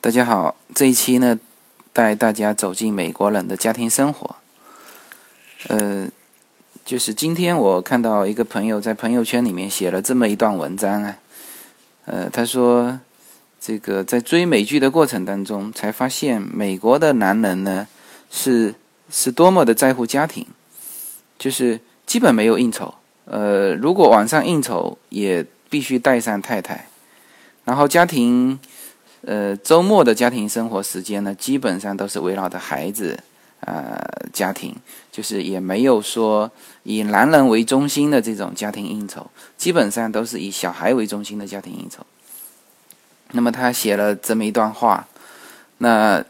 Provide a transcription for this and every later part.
大家好，这一期呢，带大家走进美国人的家庭生活。呃，就是今天我看到一个朋友在朋友圈里面写了这么一段文章啊，呃，他说，这个在追美剧的过程当中，才发现美国的男人呢，是是多么的在乎家庭，就是基本没有应酬，呃，如果晚上应酬，也必须带上太太，然后家庭。呃，周末的家庭生活时间呢，基本上都是围绕着孩子，呃，家庭，就是也没有说以男人为中心的这种家庭应酬，基本上都是以小孩为中心的家庭应酬。那么他写了这么一段话，那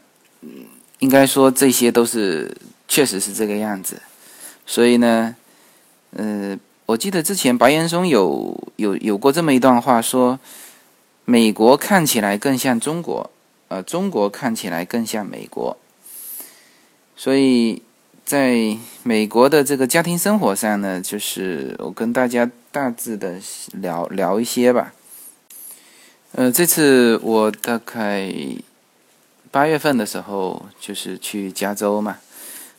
应该说这些都是确实是这个样子。所以呢，呃，我记得之前白岩松有有有过这么一段话说。美国看起来更像中国，呃，中国看起来更像美国。所以，在美国的这个家庭生活上呢，就是我跟大家大致的聊聊一些吧。呃，这次我大概八月份的时候就是去加州嘛，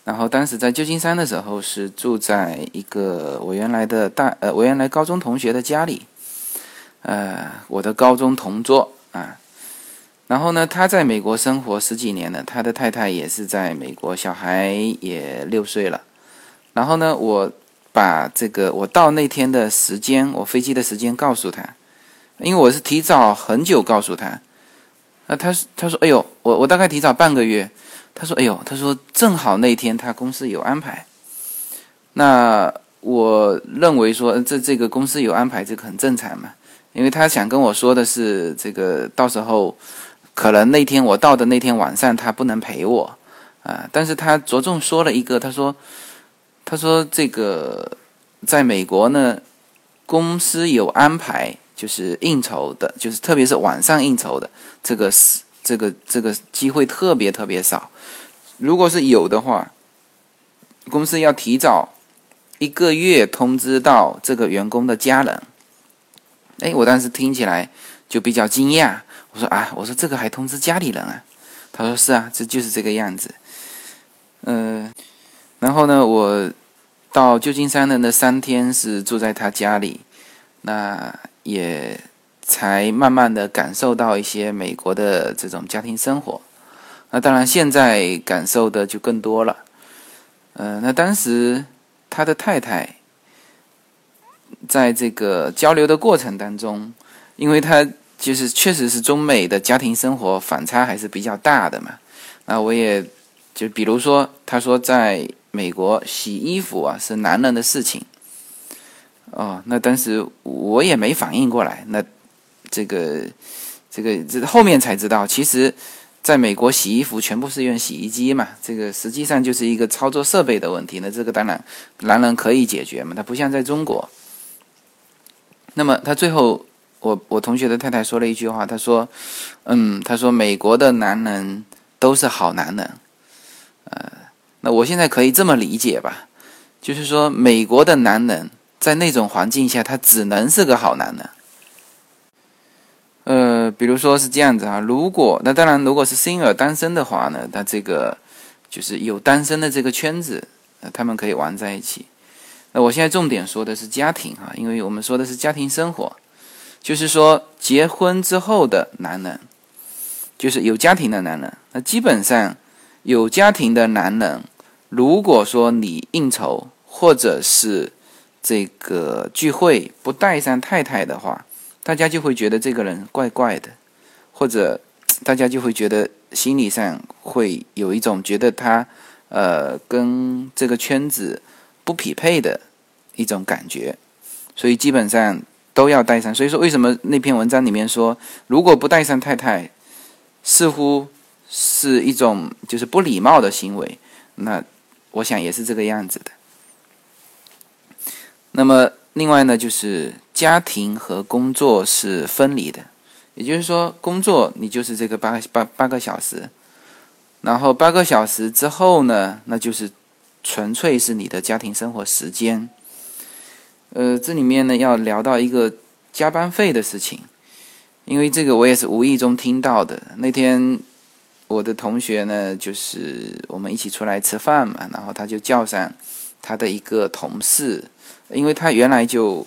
然后当时在旧金山的时候是住在一个我原来的大呃我原来高中同学的家里。呃，我的高中同桌啊，然后呢，他在美国生活十几年了，他的太太也是在美国，小孩也六岁了。然后呢，我把这个我到那天的时间，我飞机的时间告诉他，因为我是提早很久告诉他。那他他说，哎呦，我我大概提早半个月。他说，哎呦，他说正好那天他公司有安排。那我认为说，这这个公司有安排，这个很正常嘛。因为他想跟我说的是，这个到时候可能那天我到的那天晚上他不能陪我啊，但是他着重说了一个，他说，他说这个在美国呢，公司有安排，就是应酬的，就是特别是晚上应酬的，这个是这个这个机会特别特别少，如果是有的话，公司要提早一个月通知到这个员工的家人。哎，我当时听起来就比较惊讶。我说啊，我说这个还通知家里人啊？他说是啊，这就是这个样子。嗯，然后呢，我到旧金山的那三天是住在他家里，那也才慢慢的感受到一些美国的这种家庭生活。那当然，现在感受的就更多了。嗯，那当时他的太太。在这个交流的过程当中，因为他就是确实是中美的家庭生活反差还是比较大的嘛，那我也就比如说，他说在美国洗衣服啊是男人的事情，哦，那当时我也没反应过来，那这个这个这后面才知道，其实在美国洗衣服全部是用洗衣机嘛，这个实际上就是一个操作设备的问题，那这个当然男人可以解决嘛，他不像在中国。那么他最后，我我同学的太太说了一句话，他说：“嗯，他说美国的男人都是好男人。”呃，那我现在可以这么理解吧，就是说美国的男人在那种环境下，他只能是个好男人。呃，比如说是这样子啊，如果那当然，如果是 single 单身的话呢，他这个就是有单身的这个圈子，他们可以玩在一起。那我现在重点说的是家庭哈，因为我们说的是家庭生活，就是说结婚之后的男人，就是有家庭的男人。那基本上有家庭的男人，如果说你应酬或者是这个聚会不带上太太的话，大家就会觉得这个人怪怪的，或者大家就会觉得心理上会有一种觉得他呃跟这个圈子。不匹配的一种感觉，所以基本上都要带上。所以说，为什么那篇文章里面说，如果不带上太太，似乎是一种就是不礼貌的行为？那我想也是这个样子的。那么，另外呢，就是家庭和工作是分离的，也就是说，工作你就是这个八八八个小时，然后八个小时之后呢，那就是。纯粹是你的家庭生活时间，呃，这里面呢要聊到一个加班费的事情，因为这个我也是无意中听到的。那天我的同学呢，就是我们一起出来吃饭嘛，然后他就叫上他的一个同事，因为他原来就，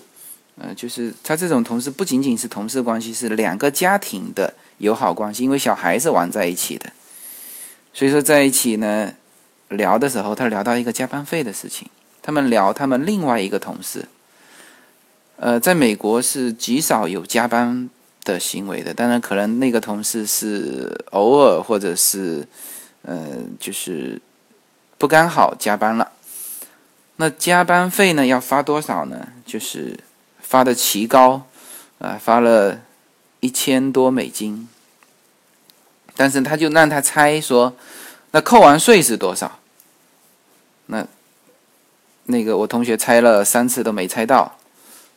呃，就是他这种同事不仅仅是同事关系，是两个家庭的友好关系，因为小孩是玩在一起的，所以说在一起呢聊的时候，他聊到一个加班费的事情，他们聊他们另外一个同事。呃，在美国是极少有加班的行为的，当然可能那个同事是偶尔或者是，呃，就是不刚好加班了。那加班费呢要发多少呢？就是发的奇高，啊，发了一千多美金。但是他就让他猜说，那扣完税是多少？那那个我同学猜了三次都没猜到。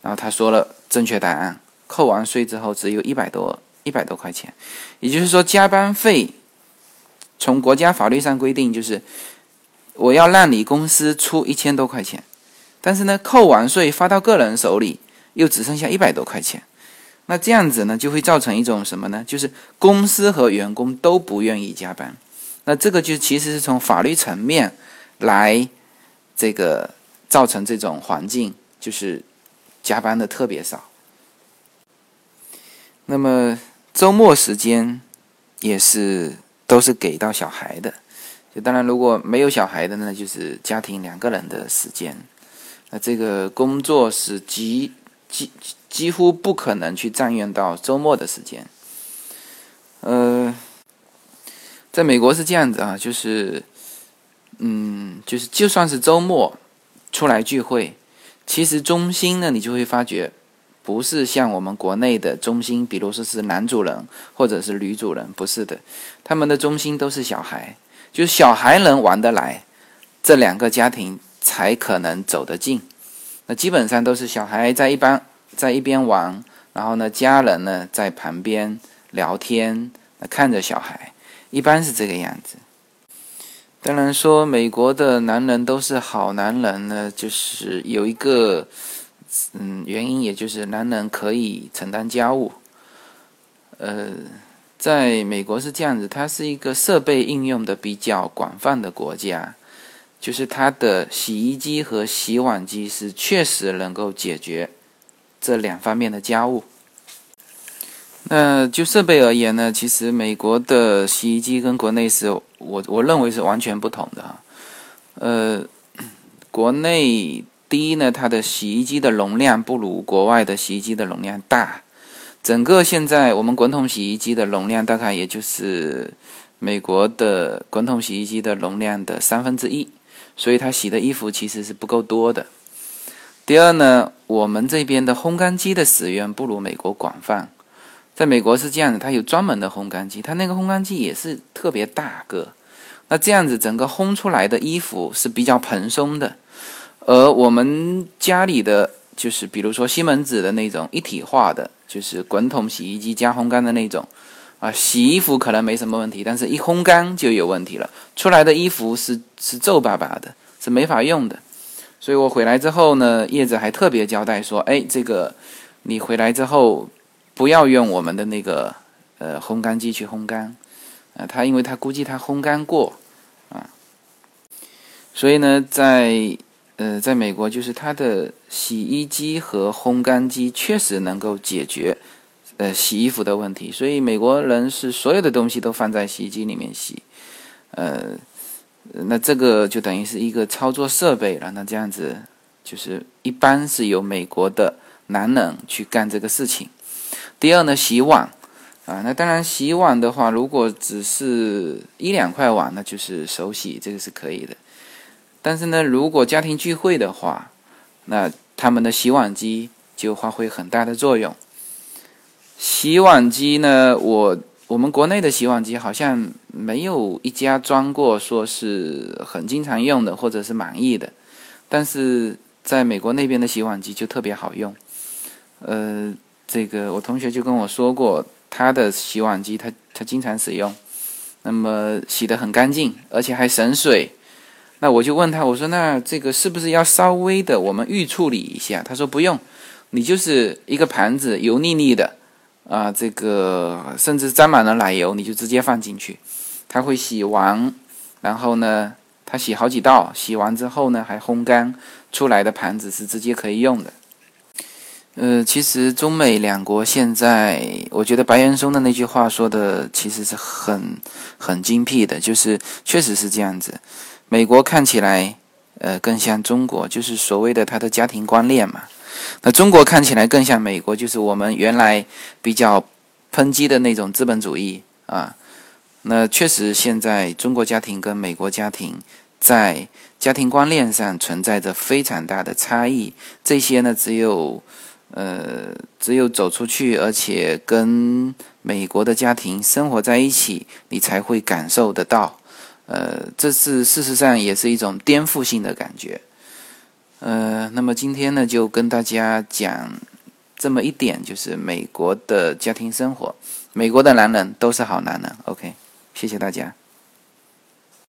然后他说了正确答案，扣完税之后只有一百多一百多块钱，也就是说加班费从国家法律上规定就是我要让你公司出一千多块钱，但是呢扣完税发到个人手里又只剩下一百多块钱，那这样子呢就会造成一种什么呢？就是公司和员工都不愿意加班，那这个就其实是从法律层面来这个造成这种环境，就是。加班的特别少，那么周末时间也是都是给到小孩的。就当然如果没有小孩的呢，就是家庭两个人的时间。那这个工作是几几几乎不可能去占用到周末的时间。呃，在美国是这样子啊，就是嗯，就是就算是周末出来聚会。其实中心呢，你就会发觉，不是像我们国内的中心，比如说是男主人或者是女主人，不是的，他们的中心都是小孩，就是小孩能玩得来，这两个家庭才可能走得近。那基本上都是小孩在一般在一边玩，然后呢，家人呢在旁边聊天，看着小孩，一般是这个样子。当然说美国的男人都是好男人呢，就是有一个嗯原因，也就是男人可以承担家务。呃，在美国是这样子，它是一个设备应用的比较广泛的国家，就是它的洗衣机和洗碗机是确实能够解决这两方面的家务。那就设备而言呢，其实美国的洗衣机跟国内是我我认为是完全不同的啊。呃，国内第一呢，它的洗衣机的容量不如国外的洗衣机的容量大。整个现在我们滚筒洗衣机的容量大概也就是美国的滚筒洗衣机的容量的三分之一，所以它洗的衣服其实是不够多的。第二呢，我们这边的烘干机的使用不如美国广泛。在美国是这样的，它有专门的烘干机，它那个烘干机也是特别大个。那这样子，整个烘出来的衣服是比较蓬松的。而我们家里的就是，比如说西门子的那种一体化的，就是滚筒洗衣机加烘干的那种，啊，洗衣服可能没什么问题，但是一烘干就有问题了，出来的衣服是是皱巴巴的，是没法用的。所以我回来之后呢，叶子还特别交代说，哎，这个你回来之后。不要用我们的那个呃烘干机去烘干，啊，他因为他估计他烘干过，啊，所以呢，在呃在美国就是它的洗衣机和烘干机确实能够解决呃洗衣服的问题，所以美国人是所有的东西都放在洗衣机里面洗，呃，那这个就等于是一个操作设备了，那这样子就是一般是由美国的男人去干这个事情。第二呢，洗碗啊，那当然洗碗的话，如果只是一两块碗，那就是手洗，这个是可以的。但是呢，如果家庭聚会的话，那他们的洗碗机就发挥很大的作用。洗碗机呢，我我们国内的洗碗机好像没有一家装过，说是很经常用的，或者是满意的。但是在美国那边的洗碗机就特别好用，呃。这个我同学就跟我说过，他的洗碗机他他经常使用，那么洗得很干净，而且还省水。那我就问他，我说那这个是不是要稍微的我们预处理一下？他说不用，你就是一个盘子油腻腻的，啊，这个甚至沾满了奶油，你就直接放进去，它会洗完，然后呢，它洗好几道，洗完之后呢还烘干出来的盘子是直接可以用的。呃，其实中美两国现在，我觉得白岩松的那句话说的其实是很很精辟的，就是确实是这样子。美国看起来，呃，更像中国，就是所谓的他的家庭观念嘛。那中国看起来更像美国，就是我们原来比较抨击的那种资本主义啊。那确实，现在中国家庭跟美国家庭在家庭观念上存在着非常大的差异。这些呢，只有。呃，只有走出去，而且跟美国的家庭生活在一起，你才会感受得到。呃，这是事实上也是一种颠覆性的感觉。呃，那么今天呢，就跟大家讲这么一点，就是美国的家庭生活，美国的男人都是好男人。OK，谢谢大家。